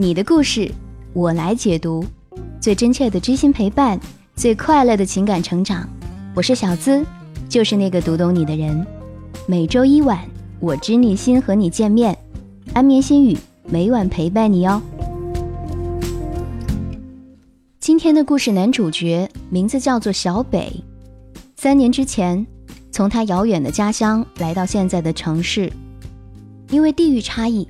你的故事，我来解读，最真切的知心陪伴，最快乐的情感成长。我是小资，就是那个读懂你的人。每周一晚，我知你心和你见面，安眠心语每晚陪伴你哦。今天的故事男主角名字叫做小北，三年之前，从他遥远的家乡来到现在的城市，因为地域差异，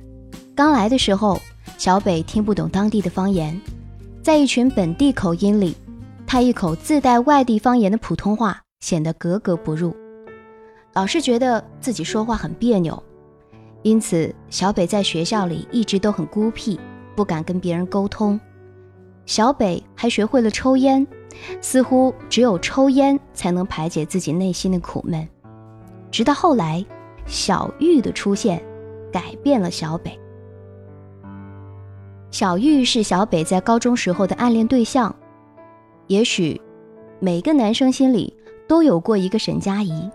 刚来的时候。小北听不懂当地的方言，在一群本地口音里，他一口自带外地方言的普通话显得格格不入，老是觉得自己说话很别扭，因此小北在学校里一直都很孤僻，不敢跟别人沟通。小北还学会了抽烟，似乎只有抽烟才能排解自己内心的苦闷。直到后来，小玉的出现，改变了小北。小玉是小北在高中时候的暗恋对象。也许，每个男生心里都有过一个沈佳宜，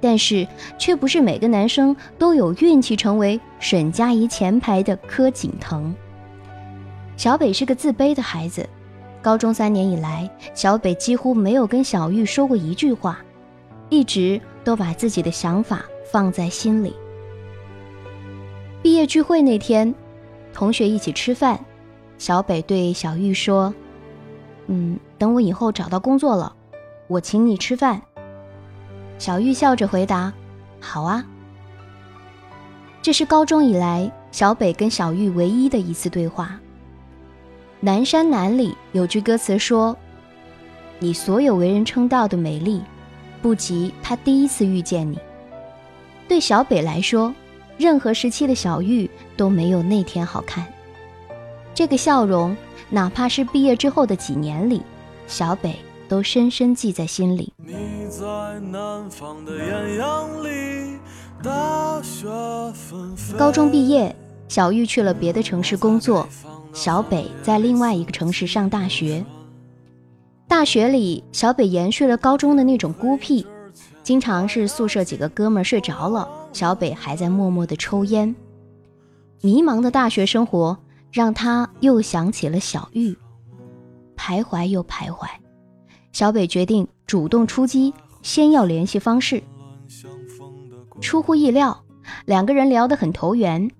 但是却不是每个男生都有运气成为沈佳宜前排的柯景腾。小北是个自卑的孩子，高中三年以来，小北几乎没有跟小玉说过一句话，一直都把自己的想法放在心里。毕业聚会那天。同学一起吃饭，小北对小玉说：“嗯，等我以后找到工作了，我请你吃饭。”小玉笑着回答：“好啊。”这是高中以来小北跟小玉唯一的一次对话。《南山南》里有句歌词说：“你所有为人称道的美丽，不及他第一次遇见你。”对小北来说。任何时期的小玉都没有那天好看。这个笑容，哪怕是毕业之后的几年里，小北都深深记在心里。高中毕业，小玉去了别的城市工作，小北在另外一个城市上大学。大学里，小北延续了高中的那种孤僻，经常是宿舍几个哥们睡着了。小北还在默默地抽烟，迷茫的大学生活让他又想起了小玉，徘徊又徘徊。小北决定主动出击，先要联系方式。出乎意料，两个人聊得很投缘。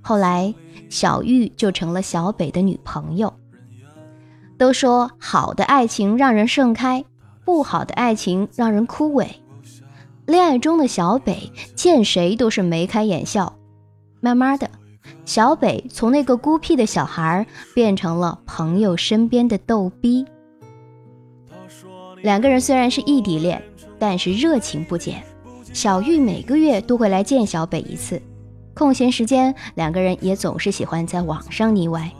后来，小玉就成了小北的女朋友。都说好的爱情让人盛开，不好的爱情让人枯萎。恋爱中的小北见谁都是眉开眼笑，慢慢的，小北从那个孤僻的小孩变成了朋友身边的逗逼。两个人虽然是异地恋，但是热情不减。小玉每个月都会来见小北一次，空闲时间两个人也总是喜欢在网上腻歪。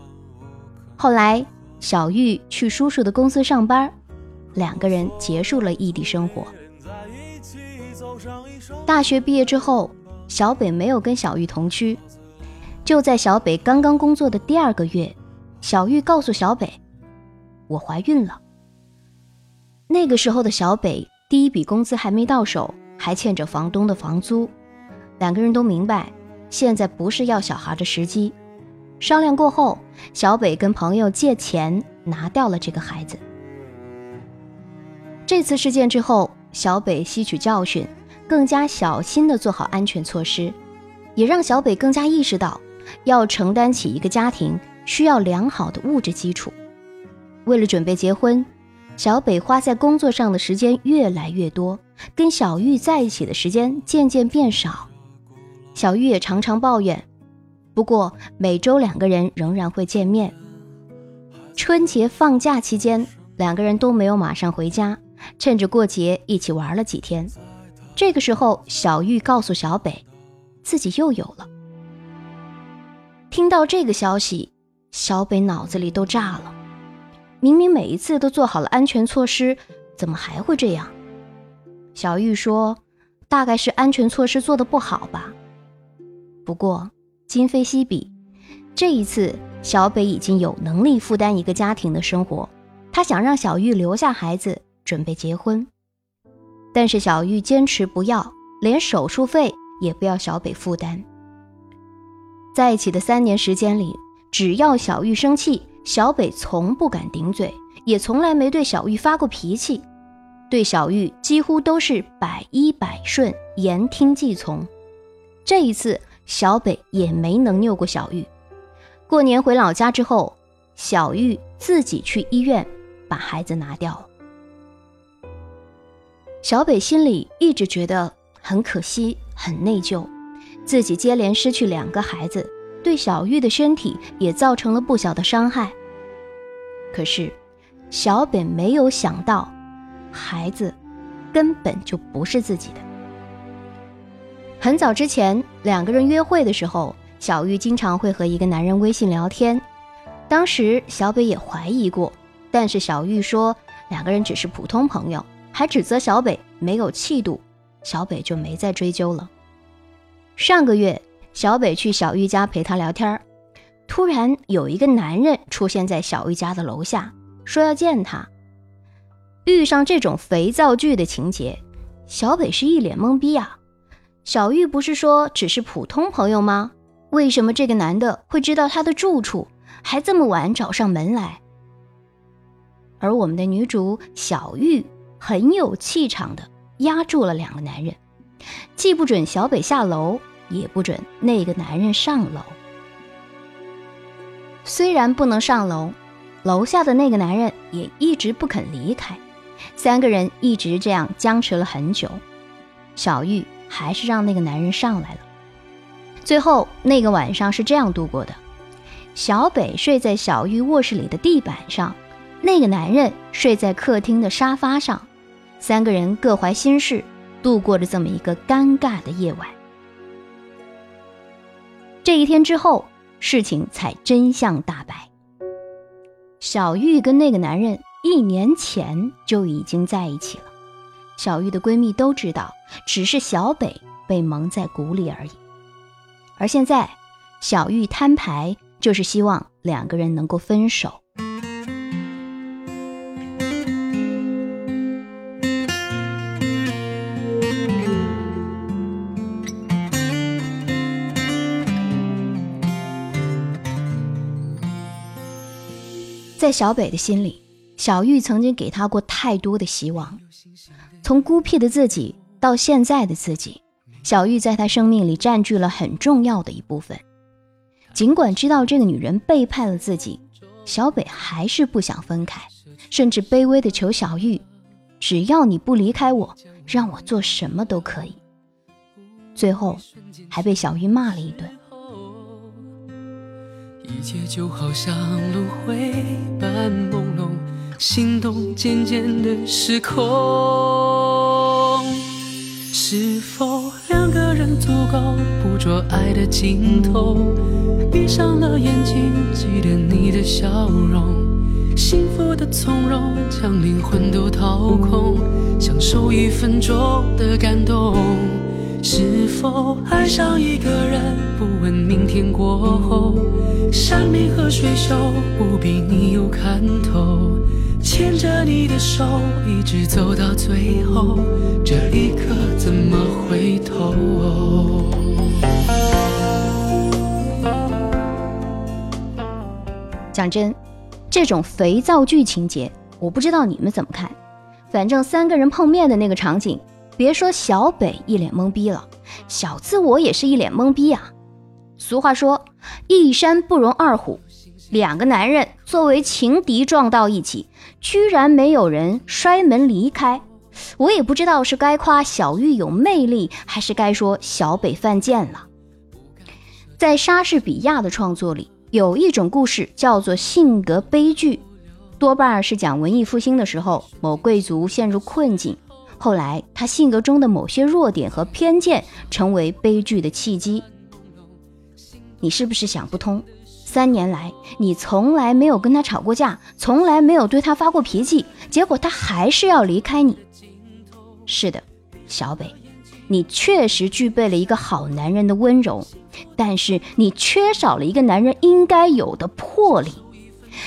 后来，小玉去叔叔的公司上班，两个人结束了异地生活。大学毕业之后，小北没有跟小玉同居。就在小北刚刚工作的第二个月，小玉告诉小北：“我怀孕了。”那个时候的小北第一笔工资还没到手，还欠着房东的房租。两个人都明白，现在不是要小孩的时机。商量过后，小北跟朋友借钱拿掉了这个孩子。这次事件之后，小北吸取教训。更加小心地做好安全措施，也让小北更加意识到，要承担起一个家庭需要良好的物质基础。为了准备结婚，小北花在工作上的时间越来越多，跟小玉在一起的时间渐渐变少。小玉也常常抱怨，不过每周两个人仍然会见面。春节放假期间，两个人都没有马上回家，趁着过节一起玩了几天。这个时候，小玉告诉小北，自己又有了。听到这个消息，小北脑子里都炸了。明明每一次都做好了安全措施，怎么还会这样？小玉说：“大概是安全措施做的不好吧。”不过今非昔比，这一次小北已经有能力负担一个家庭的生活，他想让小玉留下孩子，准备结婚。但是小玉坚持不要，连手术费也不要小北负担。在一起的三年时间里，只要小玉生气，小北从不敢顶嘴，也从来没对小玉发过脾气，对小玉几乎都是百依百顺，言听计从。这一次，小北也没能拗过小玉。过年回老家之后，小玉自己去医院把孩子拿掉了。小北心里一直觉得很可惜，很内疚，自己接连失去两个孩子。对小玉的身体也造成了不小的伤害。可是，小北没有想到，孩子根本就不是自己的。很早之前，两个人约会的时候，小玉经常会和一个男人微信聊天。当时小北也怀疑过，但是小玉说两个人只是普通朋友，还指责小北没有气度，小北就没再追究了。上个月。小北去小玉家陪她聊天突然有一个男人出现在小玉家的楼下，说要见她。遇上这种肥皂剧的情节，小北是一脸懵逼啊！小玉不是说只是普通朋友吗？为什么这个男的会知道她的住处，还这么晚找上门来？而我们的女主小玉很有气场的压住了两个男人，既不准小北下楼。也不准那个男人上楼。虽然不能上楼，楼下的那个男人也一直不肯离开。三个人一直这样僵持了很久，小玉还是让那个男人上来了。最后那个晚上是这样度过的：小北睡在小玉卧室里的地板上，那个男人睡在客厅的沙发上，三个人各怀心事，度过了这么一个尴尬的夜晚。这一天之后，事情才真相大白。小玉跟那个男人一年前就已经在一起了，小玉的闺蜜都知道，只是小北被蒙在鼓里而已。而现在，小玉摊牌，就是希望两个人能够分手。在小北的心里，小玉曾经给他过太多的希望，从孤僻的自己到现在的自己，小玉在他生命里占据了很重要的一部分。尽管知道这个女人背叛了自己，小北还是不想分开，甚至卑微的求小玉：“只要你不离开我，让我做什么都可以。”最后，还被小玉骂了一顿。一切就好像轮回般朦胧，心动渐渐的失控。是否两个人足够捕捉爱的尽头？闭上了眼睛，记得你的笑容，幸福的从容，将灵魂都掏空，享受一分钟的感动。是否爱上一个人，不问明天过后，山明和水秀不比你有看头，牵着你的手一直走到最后，这一刻怎么回头？讲真，这种肥皂剧情节，我不知道你们怎么看，反正三个人碰面的那个场景。别说小北一脸懵逼了，小自我也是一脸懵逼啊。俗话说，一山不容二虎，两个男人作为情敌撞到一起，居然没有人摔门离开。我也不知道是该夸小玉有魅力，还是该说小北犯贱了。在莎士比亚的创作里，有一种故事叫做性格悲剧，多半是讲文艺复兴的时候，某贵族陷入困境。后来，他性格中的某些弱点和偏见成为悲剧的契机。你是不是想不通？三年来，你从来没有跟他吵过架，从来没有对他发过脾气，结果他还是要离开你。是的，小北，你确实具备了一个好男人的温柔，但是你缺少了一个男人应该有的魄力。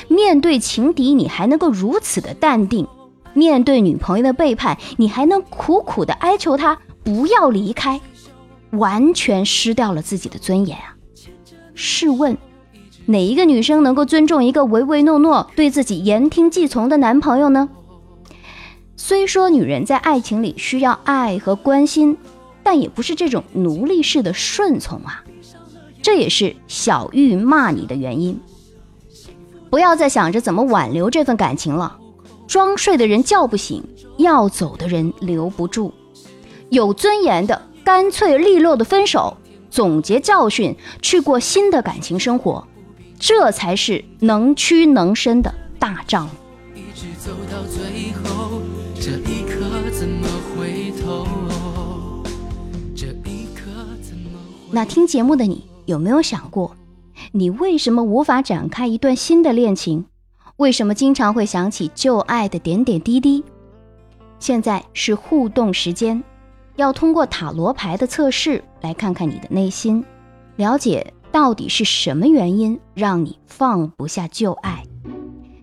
面对情敌，你还能够如此的淡定。面对女朋友的背叛，你还能苦苦的哀求她不要离开，完全失掉了自己的尊严啊！试问，哪一个女生能够尊重一个唯唯诺诺、对自己言听计从的男朋友呢？虽说女人在爱情里需要爱和关心，但也不是这种奴隶式的顺从啊。这也是小玉骂你的原因。不要再想着怎么挽留这份感情了。装睡的人叫不醒，要走的人留不住。有尊严的，干脆利落的分手，总结教训，去过新的感情生活，这才是能屈能伸的大丈夫。一直走到最后。这一刻怎么回头？这一刻怎么？那听节目的你有没有想过，你为什么无法展开一段新的恋情？为什么经常会想起旧爱的点点滴滴？现在是互动时间，要通过塔罗牌的测试来看看你的内心，了解到底是什么原因让你放不下旧爱。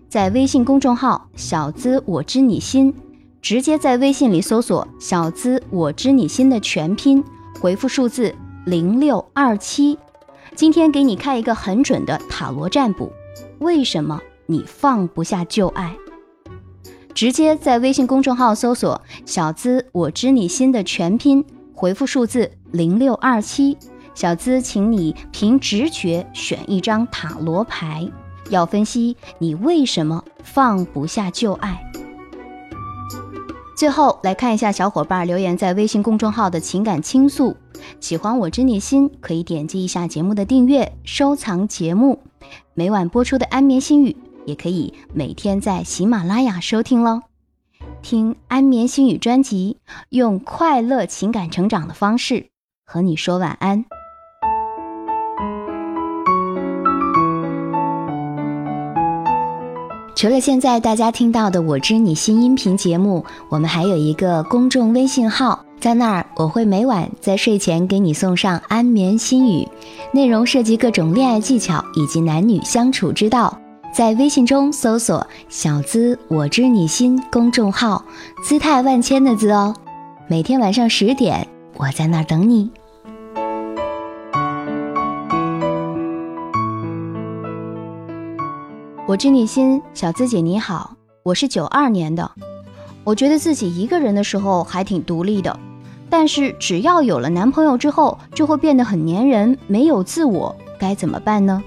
在微信公众号“小资我知你心”。直接在微信里搜索“小资我知你心”的全拼，回复数字零六二七。今天给你开一个很准的塔罗占卜。为什么你放不下旧爱？直接在微信公众号搜索“小资我知你心”的全拼，回复数字零六二七。小资，请你凭直觉选一张塔罗牌，要分析你为什么放不下旧爱。最后来看一下小伙伴留言在微信公众号的情感倾诉。喜欢我知你心，可以点击一下节目的订阅，收藏节目。每晚播出的安眠心语，也可以每天在喜马拉雅收听喽。听安眠心语专辑，用快乐情感成长的方式和你说晚安。除了现在大家听到的《我知你心》音频节目，我们还有一个公众微信号，在那儿我会每晚在睡前给你送上安眠心语，内容涉及各种恋爱技巧以及男女相处之道。在微信中搜索“小资我知你心”公众号，姿态万千的“资”哦。每天晚上十点，我在那儿等你。我知你心，小资姐你好，我是九二年的。我觉得自己一个人的时候还挺独立的，但是只要有了男朋友之后，就会变得很粘人，没有自我，该怎么办呢？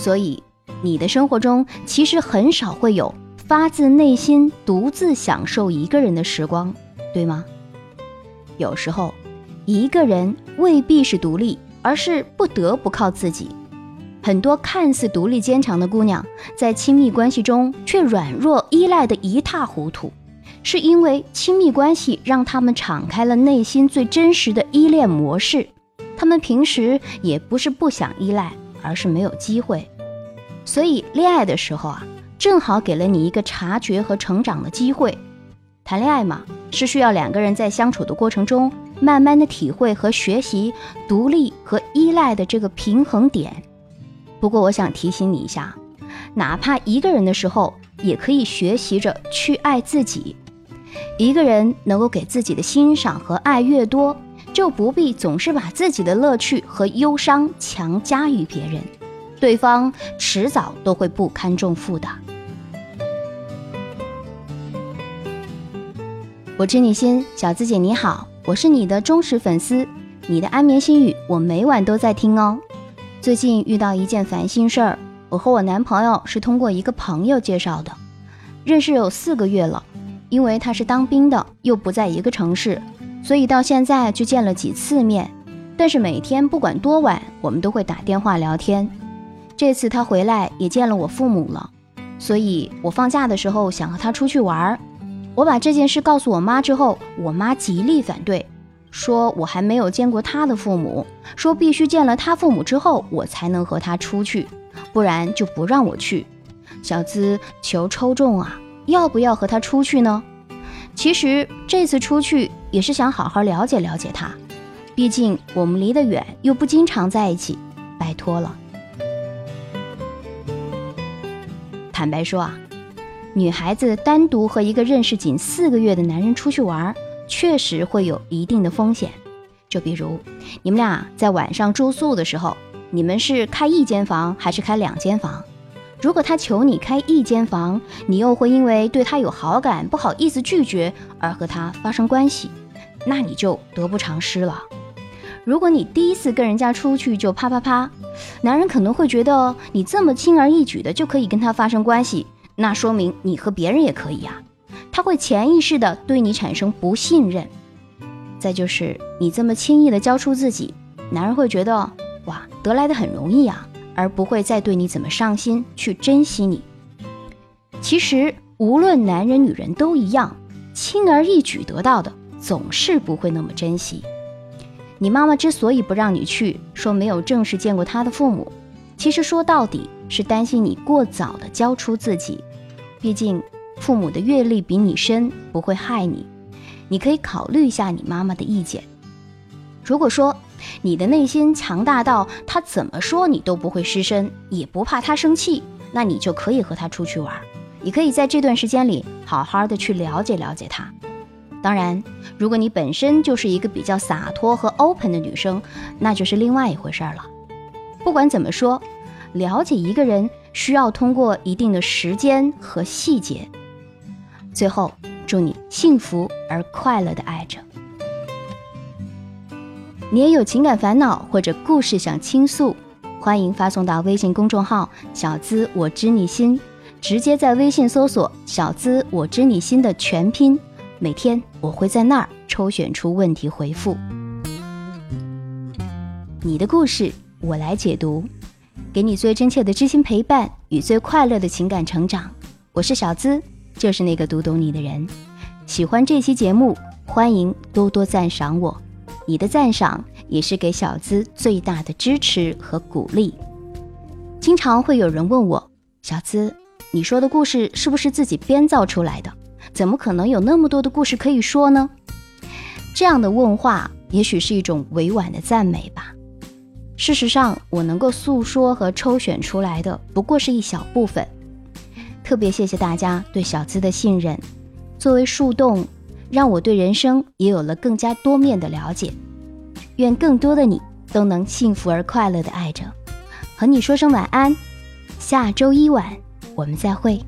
所以你的生活中其实很少会有发自内心独自享受一个人的时光，对吗？有时候，一个人未必是独立，而是不得不靠自己。很多看似独立坚强的姑娘，在亲密关系中却软弱依赖的一塌糊涂，是因为亲密关系让他们敞开了内心最真实的依恋模式。他们平时也不是不想依赖，而是没有机会。所以恋爱的时候啊，正好给了你一个察觉和成长的机会。谈恋爱嘛，是需要两个人在相处的过程中，慢慢的体会和学习独立和依赖的这个平衡点。不过，我想提醒你一下，哪怕一个人的时候，也可以学习着去爱自己。一个人能够给自己的欣赏和爱越多，就不必总是把自己的乐趣和忧伤强加于别人，对方迟早都会不堪重负的。我知你心，小资姐你好，我是你的忠实粉丝，你的安眠心语我每晚都在听哦。最近遇到一件烦心事儿，我和我男朋友是通过一个朋友介绍的，认识有四个月了。因为他是当兵的，又不在一个城市，所以到现在就见了几次面。但是每天不管多晚，我们都会打电话聊天。这次他回来也见了我父母了，所以我放假的时候想和他出去玩儿。我把这件事告诉我妈之后，我妈极力反对。说我还没有见过他的父母，说必须见了他父母之后，我才能和他出去，不然就不让我去。小资求抽中啊，要不要和他出去呢？其实这次出去也是想好好了解了解他，毕竟我们离得远，又不经常在一起，拜托了。坦白说啊，女孩子单独和一个认识仅四个月的男人出去玩。确实会有一定的风险，就比如你们俩在晚上住宿的时候，你们是开一间房还是开两间房？如果他求你开一间房，你又会因为对他有好感，不好意思拒绝而和他发生关系，那你就得不偿失了。如果你第一次跟人家出去就啪啪啪，男人可能会觉得你这么轻而易举的就可以跟他发生关系，那说明你和别人也可以呀。他会潜意识的对你产生不信任。再就是你这么轻易的交出自己，男人会觉得哇得来的很容易呀，而不会再对你怎么上心去珍惜你。其实无论男人女人都一样，轻而易举得到的总是不会那么珍惜。你妈妈之所以不让你去，说没有正式见过她的父母，其实说到底是担心你过早的交出自己。毕竟父母的阅历比你深，不会害你。你可以考虑一下你妈妈的意见。如果说你的内心强大到他怎么说你都不会失身，也不怕他生气，那你就可以和他出去玩。你可以在这段时间里好好的去了解了解他。当然，如果你本身就是一个比较洒脱和 open 的女生，那就是另外一回事了。不管怎么说，了解一个人需要通过一定的时间和细节。最后，祝你幸福而快乐的爱着。你也有情感烦恼或者故事想倾诉，欢迎发送到微信公众号“小资我知你心”，直接在微信搜索“小资我知你心”的全拼。每天我会在那儿抽选出问题回复，你的故事我来解读，给你最真切的知心陪伴与最快乐的情感成长。我是小资，就是那个读懂你的人。喜欢这期节目，欢迎多多赞赏我，你的赞赏也是给小资最大的支持和鼓励。经常会有人问我，小资，你说的故事是不是自己编造出来的？怎么可能有那么多的故事可以说呢？这样的问话也许是一种委婉的赞美吧。事实上，我能够诉说和抽选出来的不过是一小部分。特别谢谢大家对小资的信任，作为树洞，让我对人生也有了更加多面的了解。愿更多的你都能幸福而快乐的爱着。和你说声晚安，下周一晚我们再会。